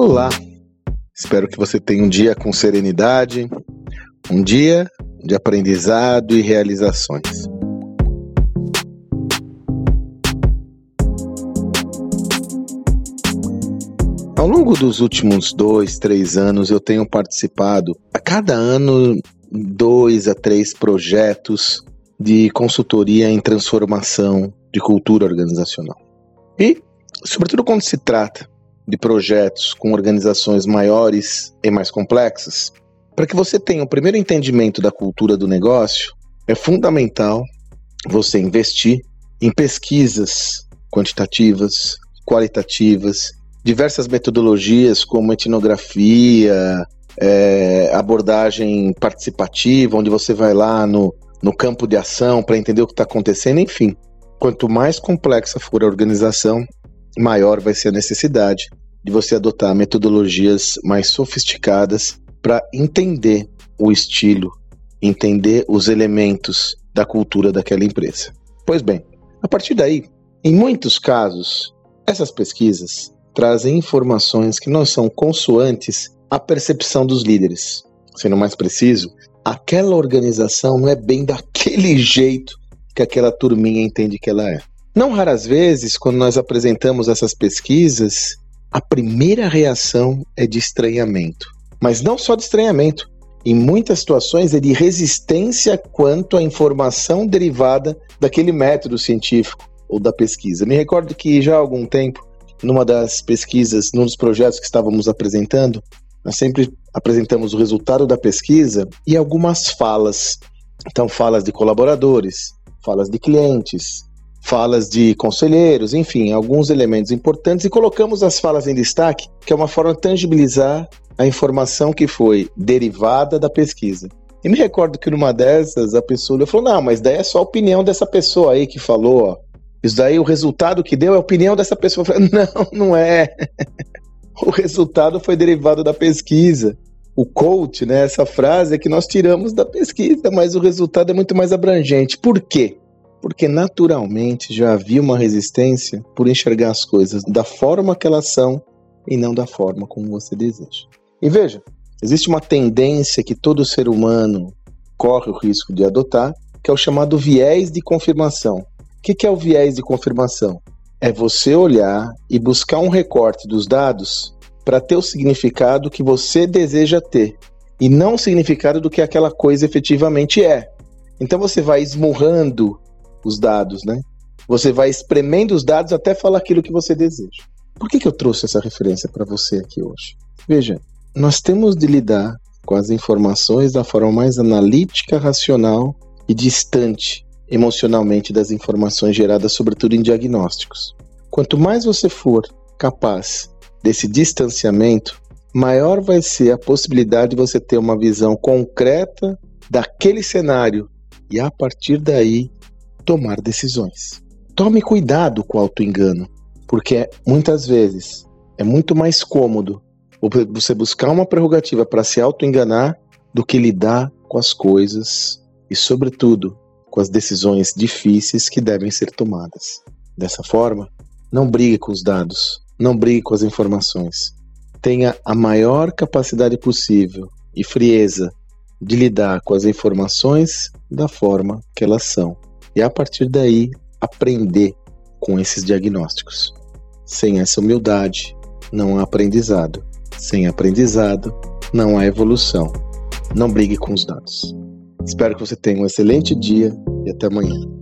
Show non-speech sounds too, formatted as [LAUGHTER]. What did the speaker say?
Olá, espero que você tenha um dia com serenidade, um dia de aprendizado e realizações. Ao longo dos últimos dois, três anos, eu tenho participado a cada ano dois a três projetos de consultoria em transformação de cultura organizacional. E, sobretudo quando se trata de projetos com organizações maiores e mais complexas, para que você tenha o primeiro entendimento da cultura do negócio, é fundamental você investir em pesquisas quantitativas, qualitativas, diversas metodologias como etnografia, é, abordagem participativa, onde você vai lá no, no campo de ação para entender o que está acontecendo, enfim. Quanto mais complexa for a organização, maior vai ser a necessidade de você adotar metodologias mais sofisticadas para entender o estilo, entender os elementos da cultura daquela empresa. Pois bem, a partir daí, em muitos casos, essas pesquisas trazem informações que não são consoantes à percepção dos líderes. Sendo mais preciso, aquela organização não é bem daquele [LAUGHS] jeito que aquela turminha entende que ela é. Não raras vezes, quando nós apresentamos essas pesquisas, a primeira reação é de estranhamento. Mas não só de estranhamento. Em muitas situações é de resistência quanto à informação derivada daquele método científico ou da pesquisa. Me recordo que já há algum tempo, numa das pesquisas, num dos projetos que estávamos apresentando, nós sempre apresentamos o resultado da pesquisa e algumas falas. Então, falas de colaboradores, falas de clientes, falas de conselheiros, enfim, alguns elementos importantes e colocamos as falas em destaque, que é uma forma de tangibilizar a informação que foi derivada da pesquisa. E me recordo que numa dessas a pessoa falou: Não, mas daí é só a opinião dessa pessoa aí que falou, ó. Isso daí, o resultado que deu é a opinião dessa pessoa. Eu falei, [LAUGHS] não, não é. [LAUGHS] o resultado foi derivado da pesquisa. O coach, né, essa frase é que nós tiramos da pesquisa, mas o resultado é muito mais abrangente. Por quê? Porque naturalmente já havia uma resistência por enxergar as coisas da forma que elas são e não da forma como você deseja. E veja, existe uma tendência que todo ser humano corre o risco de adotar, que é o chamado viés de confirmação. O que é o viés de confirmação? É você olhar e buscar um recorte dos dados para ter o significado que você deseja ter e não o significado do que aquela coisa efetivamente é. Então você vai esmurrando os dados, né? Você vai espremendo os dados até falar aquilo que você deseja. Por que, que eu trouxe essa referência para você aqui hoje? Veja, nós temos de lidar com as informações da forma mais analítica, racional e distante emocionalmente das informações geradas, sobretudo em diagnósticos. Quanto mais você for capaz desse distanciamento, maior vai ser a possibilidade de você ter uma visão concreta daquele cenário e a partir daí tomar decisões. Tome cuidado com o auto-engano, porque muitas vezes é muito mais cômodo você buscar uma prerrogativa para se auto-enganar do que lidar com as coisas e, sobretudo, com as decisões difíceis que devem ser tomadas. Dessa forma, não brigue com os dados, não brigue com as informações. Tenha a maior capacidade possível e frieza de lidar com as informações da forma que elas são e a partir daí aprender com esses diagnósticos. Sem essa humildade, não há aprendizado. Sem aprendizado, não há evolução. Não brigue com os dados. Espero que você tenha um excelente dia e até amanhã.